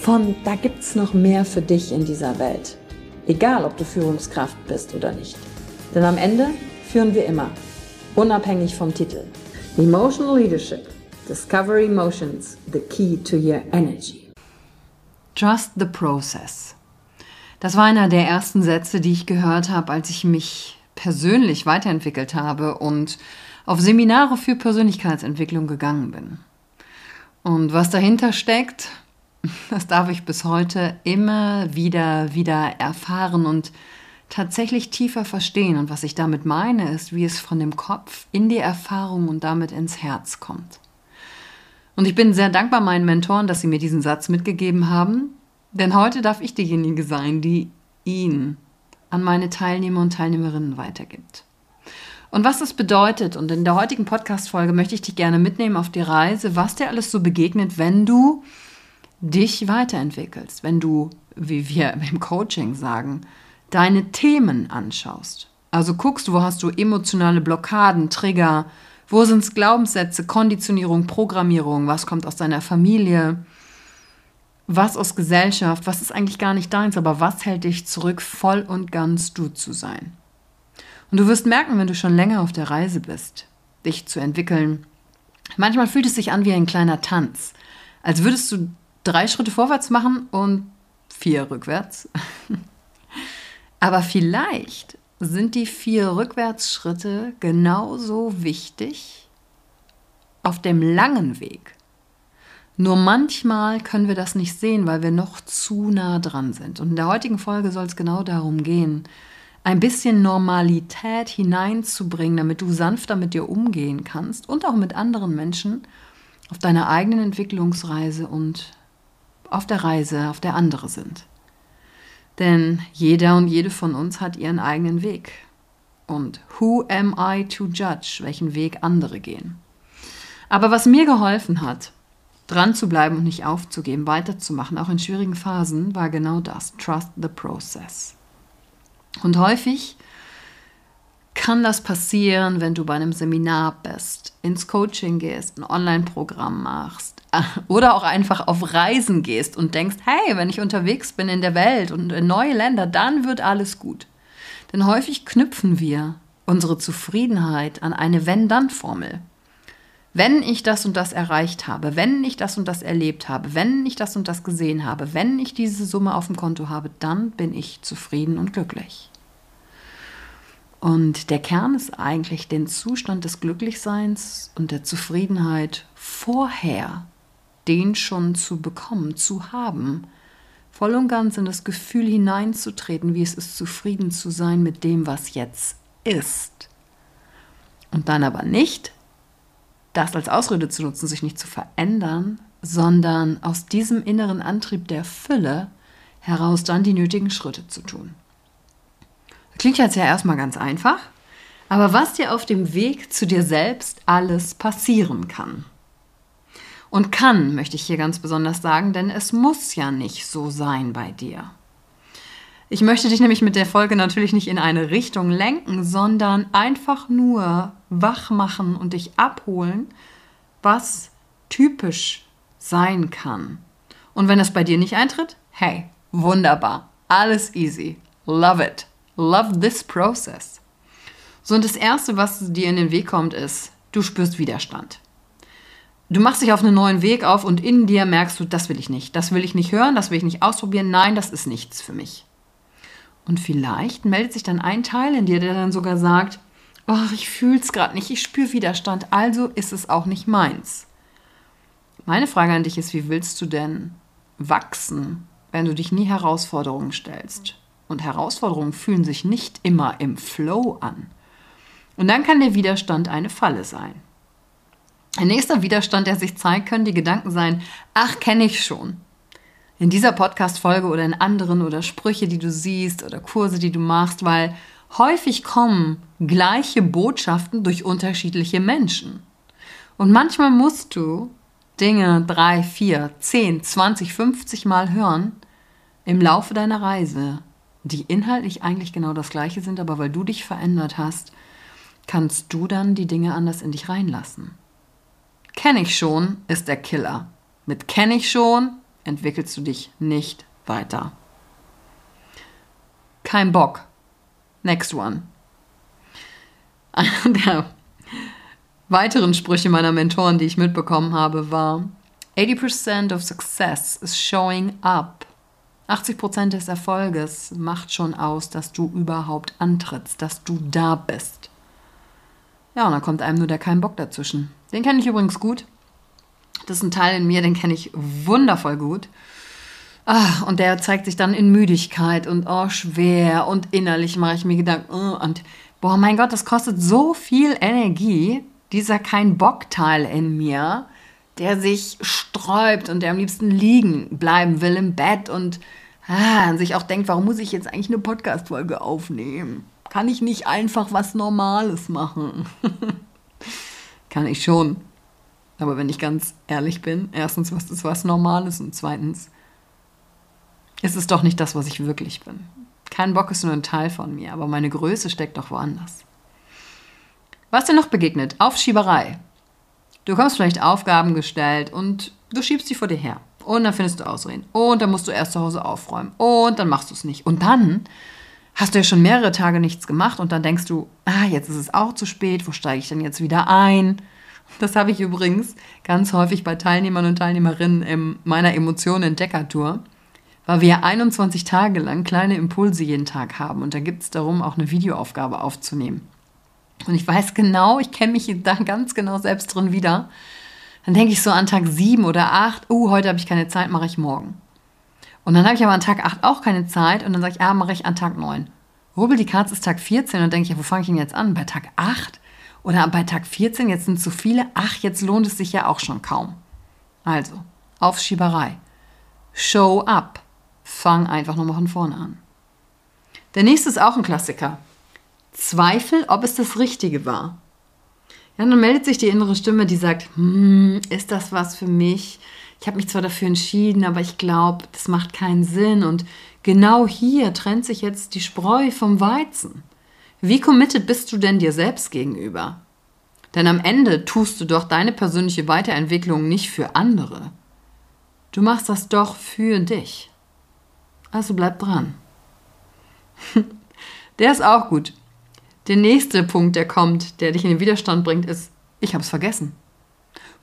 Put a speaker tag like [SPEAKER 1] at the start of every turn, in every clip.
[SPEAKER 1] von da gibt's noch mehr für dich in dieser Welt. Egal, ob du Führungskraft bist oder nicht. Denn am Ende führen wir immer, unabhängig vom Titel. Emotional Leadership. Discover Emotions, the key to your energy.
[SPEAKER 2] Trust the process. Das war einer der ersten Sätze, die ich gehört habe, als ich mich persönlich weiterentwickelt habe und auf Seminare für Persönlichkeitsentwicklung gegangen bin. Und was dahinter steckt, das darf ich bis heute immer wieder, wieder erfahren und tatsächlich tiefer verstehen. Und was ich damit meine, ist, wie es von dem Kopf in die Erfahrung und damit ins Herz kommt. Und ich bin sehr dankbar meinen Mentoren, dass sie mir diesen Satz mitgegeben haben, denn heute darf ich diejenige sein, die ihn an meine Teilnehmer und Teilnehmerinnen weitergibt. Und was das bedeutet, und in der heutigen Podcast-Folge möchte ich dich gerne mitnehmen auf die Reise, was dir alles so begegnet, wenn du dich weiterentwickelst, wenn du, wie wir im Coaching sagen, deine Themen anschaust. Also guckst, wo hast du emotionale Blockaden, Trigger, wo sind es Glaubenssätze, Konditionierung, Programmierung, was kommt aus deiner Familie, was aus Gesellschaft, was ist eigentlich gar nicht deins, aber was hält dich zurück, voll und ganz du zu sein. Und du wirst merken, wenn du schon länger auf der Reise bist, dich zu entwickeln, manchmal fühlt es sich an wie ein kleiner Tanz, als würdest du drei Schritte vorwärts machen und vier rückwärts. Aber vielleicht sind die vier Rückwärtsschritte genauso wichtig auf dem langen Weg. Nur manchmal können wir das nicht sehen, weil wir noch zu nah dran sind. Und in der heutigen Folge soll es genau darum gehen, ein bisschen Normalität hineinzubringen, damit du sanfter mit dir umgehen kannst und auch mit anderen Menschen auf deiner eigenen Entwicklungsreise und auf der Reise, auf der andere sind. Denn jeder und jede von uns hat ihren eigenen Weg. Und who am I to judge, welchen Weg andere gehen? Aber was mir geholfen hat, dran zu bleiben und nicht aufzugeben, weiterzumachen, auch in schwierigen Phasen, war genau das. Trust the process. Und häufig kann das passieren, wenn du bei einem Seminar bist, ins Coaching gehst, ein Online-Programm machst, oder auch einfach auf Reisen gehst und denkst, hey, wenn ich unterwegs bin in der Welt und in neue Länder, dann wird alles gut. Denn häufig knüpfen wir unsere Zufriedenheit an eine Wenn-Dann-Formel. Wenn ich das und das erreicht habe, wenn ich das und das erlebt habe, wenn ich das und das gesehen habe, wenn ich diese Summe auf dem Konto habe, dann bin ich zufrieden und glücklich. Und der Kern ist eigentlich den Zustand des Glücklichseins und der Zufriedenheit vorher den schon zu bekommen, zu haben, voll und ganz in das Gefühl hineinzutreten, wie es ist, zufrieden zu sein mit dem, was jetzt ist. Und dann aber nicht das als Ausrede zu nutzen, sich nicht zu verändern, sondern aus diesem inneren Antrieb der Fülle heraus dann die nötigen Schritte zu tun. Klingt jetzt ja erstmal ganz einfach, aber was dir auf dem Weg zu dir selbst alles passieren kann. Und kann, möchte ich hier ganz besonders sagen, denn es muss ja nicht so sein bei dir. Ich möchte dich nämlich mit der Folge natürlich nicht in eine Richtung lenken, sondern einfach nur wach machen und dich abholen, was typisch sein kann. Und wenn das bei dir nicht eintritt, hey, wunderbar, alles easy, love it, love this process. So, und das Erste, was dir in den Weg kommt, ist, du spürst Widerstand. Du machst dich auf einen neuen Weg auf und in dir merkst du, das will ich nicht, das will ich nicht hören, das will ich nicht ausprobieren, nein, das ist nichts für mich. Und vielleicht meldet sich dann ein Teil in dir, der dann sogar sagt, oh, ich fühle es gerade nicht, ich spüre Widerstand, also ist es auch nicht meins. Meine Frage an dich ist, wie willst du denn wachsen, wenn du dich nie Herausforderungen stellst? Und Herausforderungen fühlen sich nicht immer im Flow an. Und dann kann der Widerstand eine Falle sein. Ein nächster Widerstand, der sich zeigt, können die Gedanken sein, ach, kenne ich schon in dieser Podcast-Folge oder in anderen oder Sprüche, die du siehst oder Kurse, die du machst, weil häufig kommen gleiche Botschaften durch unterschiedliche Menschen. Und manchmal musst du Dinge drei, vier, zehn, zwanzig, fünfzig Mal hören im Laufe deiner Reise, die inhaltlich eigentlich genau das gleiche sind, aber weil du dich verändert hast, kannst du dann die Dinge anders in dich reinlassen. Kenne ich schon ist der Killer. Mit kenne ich schon entwickelst du dich nicht weiter. Kein Bock. Next one. Einer der weiteren Sprüche meiner Mentoren, die ich mitbekommen habe, war 80% of success is showing up. 80% des Erfolges macht schon aus, dass du überhaupt antrittst, dass du da bist. Ja, und dann kommt einem nur der kein Bock dazwischen. Den kenne ich übrigens gut. Das ist ein Teil in mir, den kenne ich wundervoll gut. Ah, und der zeigt sich dann in Müdigkeit und oh, schwer und innerlich mache ich mir Gedanken oh, und boah, mein Gott, das kostet so viel Energie, dieser kein Bock-Teil in mir, der sich sträubt und der am liebsten liegen bleiben will im Bett und ah, sich auch denkt, warum muss ich jetzt eigentlich eine Podcast-Folge aufnehmen? Kann ich nicht einfach was Normales machen? Kann ich schon. Aber wenn ich ganz ehrlich bin, erstens, was ist was Normales und zweitens, ist es doch nicht das, was ich wirklich bin. Kein Bock ist nur ein Teil von mir, aber meine Größe steckt doch woanders. Was dir noch begegnet? Aufschieberei. Du kommst vielleicht Aufgaben gestellt und du schiebst sie vor dir her. Und dann findest du Ausreden. Und dann musst du erst zu Hause aufräumen. Und dann machst du es nicht. Und dann hast du ja schon mehrere Tage nichts gemacht und dann denkst du, ah, jetzt ist es auch zu spät, wo steige ich denn jetzt wieder ein? Das habe ich übrigens ganz häufig bei Teilnehmern und Teilnehmerinnen in meiner Emotionen-Entdecker-Tour, weil wir 21 Tage lang kleine Impulse jeden Tag haben und da gibt es darum, auch eine Videoaufgabe aufzunehmen. Und ich weiß genau, ich kenne mich da ganz genau selbst drin wieder. Dann denke ich so an Tag 7 oder 8, uh, heute habe ich keine Zeit, mache ich morgen. Und dann habe ich aber an Tag 8 auch keine Zeit und dann sage ich, ah, mache ich an Tag 9. Rubbel die Katze ist Tag 14 und denke ich, ja, wo fange ich denn jetzt an? Bei Tag 8? Oder bei Tag 14, jetzt sind zu viele, ach, jetzt lohnt es sich ja auch schon kaum. Also, Aufschieberei. Show up. Fang einfach nochmal von vorne an. Der nächste ist auch ein Klassiker. Zweifel, ob es das Richtige war. Ja, dann meldet sich die innere Stimme, die sagt, hm, ist das was für mich? Ich habe mich zwar dafür entschieden, aber ich glaube, das macht keinen Sinn. Und genau hier trennt sich jetzt die Spreu vom Weizen. Wie committed bist du denn dir selbst gegenüber? Denn am Ende tust du doch deine persönliche Weiterentwicklung nicht für andere. Du machst das doch für dich. Also bleib dran. der ist auch gut. Der nächste Punkt, der kommt, der dich in den Widerstand bringt, ist, ich hab's vergessen.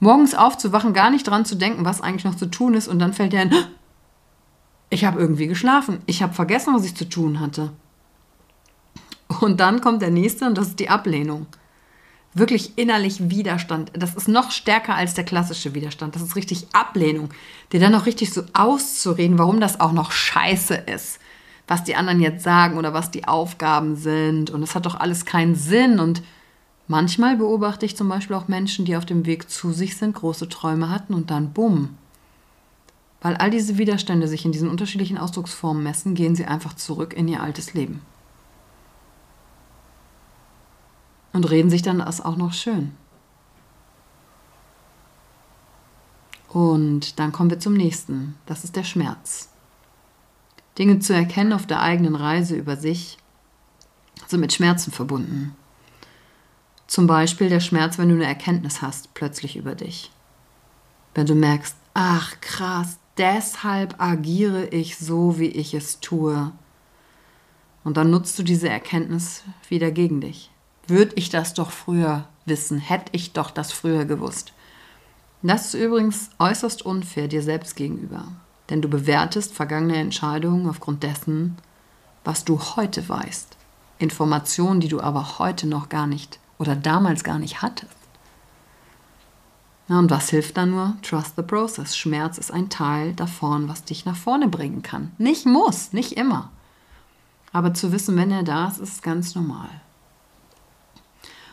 [SPEAKER 2] Morgens aufzuwachen, gar nicht dran zu denken, was eigentlich noch zu tun ist, und dann fällt dir ein, ich habe irgendwie geschlafen. Ich habe vergessen, was ich zu tun hatte. Und dann kommt der nächste und das ist die Ablehnung. Wirklich innerlich Widerstand. Das ist noch stärker als der klassische Widerstand. Das ist richtig Ablehnung. Dir dann noch richtig so auszureden, warum das auch noch scheiße ist. Was die anderen jetzt sagen oder was die Aufgaben sind. Und es hat doch alles keinen Sinn. Und manchmal beobachte ich zum Beispiel auch Menschen, die auf dem Weg zu sich sind, große Träume hatten und dann bumm. Weil all diese Widerstände sich in diesen unterschiedlichen Ausdrucksformen messen, gehen sie einfach zurück in ihr altes Leben. und reden sich dann das auch noch schön. Und dann kommen wir zum nächsten. Das ist der Schmerz. Dinge zu erkennen auf der eigenen Reise über sich sind mit Schmerzen verbunden. Zum Beispiel der Schmerz, wenn du eine Erkenntnis hast, plötzlich über dich. Wenn du merkst, ach krass, deshalb agiere ich so, wie ich es tue. Und dann nutzt du diese Erkenntnis wieder gegen dich. Würde ich das doch früher wissen, hätte ich doch das früher gewusst. Das ist übrigens äußerst unfair dir selbst gegenüber, denn du bewertest vergangene Entscheidungen aufgrund dessen, was du heute weißt. Informationen, die du aber heute noch gar nicht oder damals gar nicht hattest. Ja, und was hilft da nur? Trust the process. Schmerz ist ein Teil davon, was dich nach vorne bringen kann. Nicht muss, nicht immer. Aber zu wissen, wenn er da ist, ist ganz normal.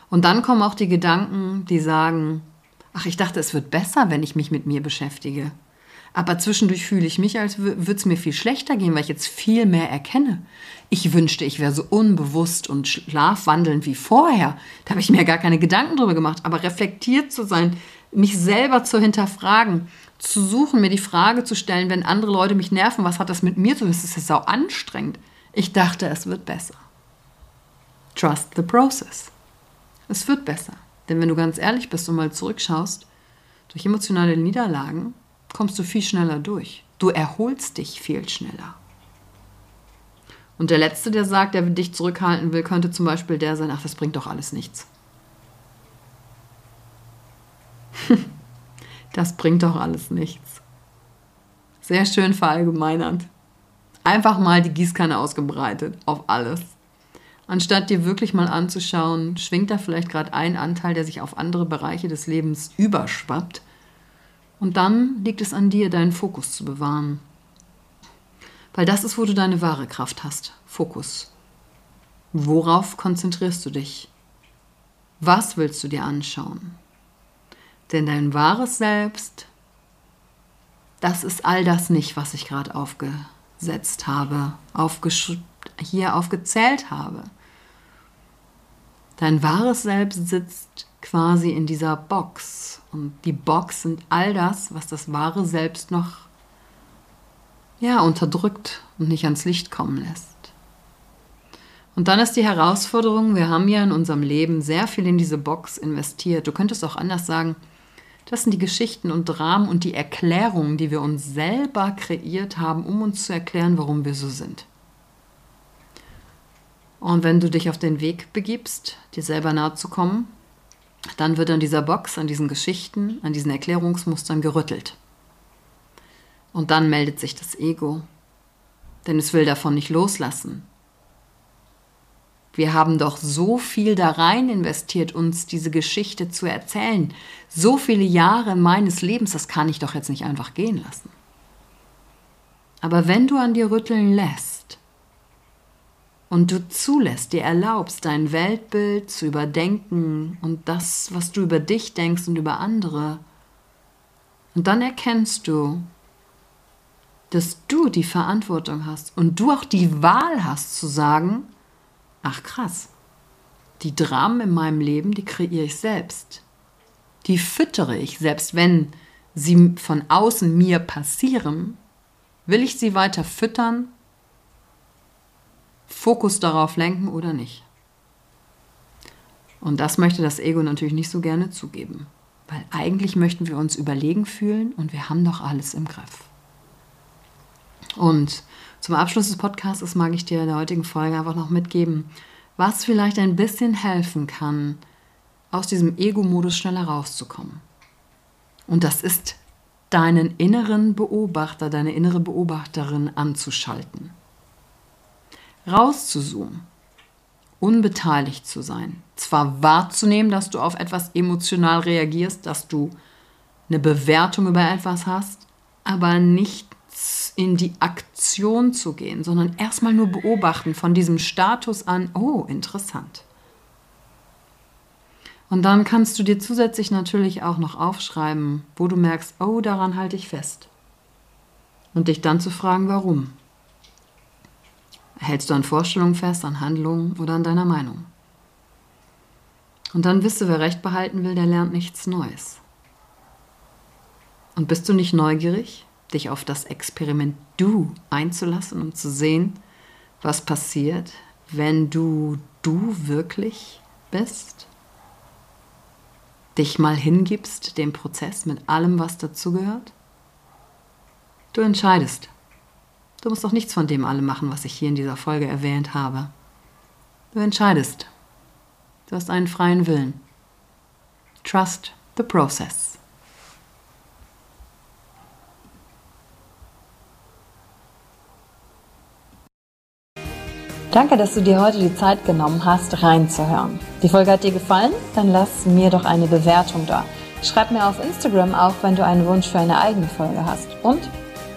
[SPEAKER 2] Und dann kommen auch die Gedanken, die sagen, ach, ich dachte, es wird besser, wenn ich mich mit mir beschäftige. Aber zwischendurch fühle ich mich, als würde es mir viel schlechter gehen, weil ich jetzt viel mehr erkenne. Ich wünschte, ich wäre so unbewusst und schlafwandelnd wie vorher. Da habe ich mir gar keine Gedanken drüber gemacht. Aber reflektiert zu sein, mich selber zu hinterfragen, zu suchen, mir die Frage zu stellen, wenn andere Leute mich nerven, was hat das mit mir zu tun? Das ist ja sau anstrengend. Ich dachte, es wird besser. Trust the process. Es wird besser. Denn wenn du ganz ehrlich bist und mal zurückschaust, durch emotionale Niederlagen kommst du viel schneller durch. Du erholst dich viel schneller. Und der Letzte, der sagt, der dich zurückhalten will, könnte zum Beispiel der sein, ach, das bringt doch alles nichts. das bringt doch alles nichts. Sehr schön verallgemeinernd. Einfach mal die Gießkanne ausgebreitet auf alles. Anstatt dir wirklich mal anzuschauen, schwingt da vielleicht gerade ein Anteil, der sich auf andere Bereiche des Lebens überschwappt und dann liegt es an dir, deinen Fokus zu bewahren. Weil das ist, wo du deine wahre Kraft hast. Fokus. Worauf konzentrierst du dich? Was willst du dir anschauen? Denn dein wahres Selbst, das ist all das nicht, was ich gerade aufgesetzt habe, hier aufgezählt habe. Dein wahres Selbst sitzt quasi in dieser Box. Und die Box sind all das, was das wahre Selbst noch ja, unterdrückt und nicht ans Licht kommen lässt. Und dann ist die Herausforderung, wir haben ja in unserem Leben sehr viel in diese Box investiert. Du könntest auch anders sagen, das sind die Geschichten und Dramen und die Erklärungen, die wir uns selber kreiert haben, um uns zu erklären, warum wir so sind. Und wenn du dich auf den Weg begibst, dir selber nahe zu kommen, dann wird an dieser Box, an diesen Geschichten, an diesen Erklärungsmustern gerüttelt. Und dann meldet sich das Ego, denn es will davon nicht loslassen. Wir haben doch so viel da rein investiert, uns diese Geschichte zu erzählen. So viele Jahre meines Lebens, das kann ich doch jetzt nicht einfach gehen lassen. Aber wenn du an dir rütteln lässt, und du zulässt, dir erlaubst, dein Weltbild zu überdenken und das, was du über dich denkst und über andere, und dann erkennst du, dass du die Verantwortung hast und du auch die Wahl hast zu sagen, ach krass, die Dramen in meinem Leben, die kreiere ich selbst. Die füttere ich, selbst wenn sie von außen mir passieren, will ich sie weiter füttern Fokus darauf lenken oder nicht. Und das möchte das Ego natürlich nicht so gerne zugeben, weil eigentlich möchten wir uns überlegen fühlen und wir haben doch alles im Griff. Und zum Abschluss des Podcasts mag ich dir in der heutigen Folge einfach noch mitgeben, was vielleicht ein bisschen helfen kann, aus diesem Ego-Modus schneller rauszukommen. Und das ist, deinen inneren Beobachter, deine innere Beobachterin anzuschalten rauszuzoomen, unbeteiligt zu sein, zwar wahrzunehmen, dass du auf etwas emotional reagierst, dass du eine Bewertung über etwas hast, aber nicht in die Aktion zu gehen, sondern erstmal nur beobachten von diesem Status an, oh, interessant. Und dann kannst du dir zusätzlich natürlich auch noch aufschreiben, wo du merkst, oh, daran halte ich fest. Und dich dann zu fragen, warum. Hältst du an Vorstellungen fest, an Handlungen oder an deiner Meinung? Und dann wisst du, wer Recht behalten will, der lernt nichts Neues. Und bist du nicht neugierig? dich auf das Experiment Du einzulassen, um zu sehen, was passiert, wenn du du wirklich bist? Dich mal hingibst dem Prozess mit allem, was dazugehört? Du entscheidest. Du musst doch nichts von dem allem machen, was ich hier in dieser Folge erwähnt habe. Du entscheidest. Du hast einen freien Willen. Trust the process.
[SPEAKER 1] Danke, dass du dir heute die Zeit genommen hast, reinzuhören. Die Folge hat dir gefallen? Dann lass mir doch eine Bewertung da. Schreib mir auf Instagram auch, wenn du einen Wunsch für eine eigene Folge hast. Und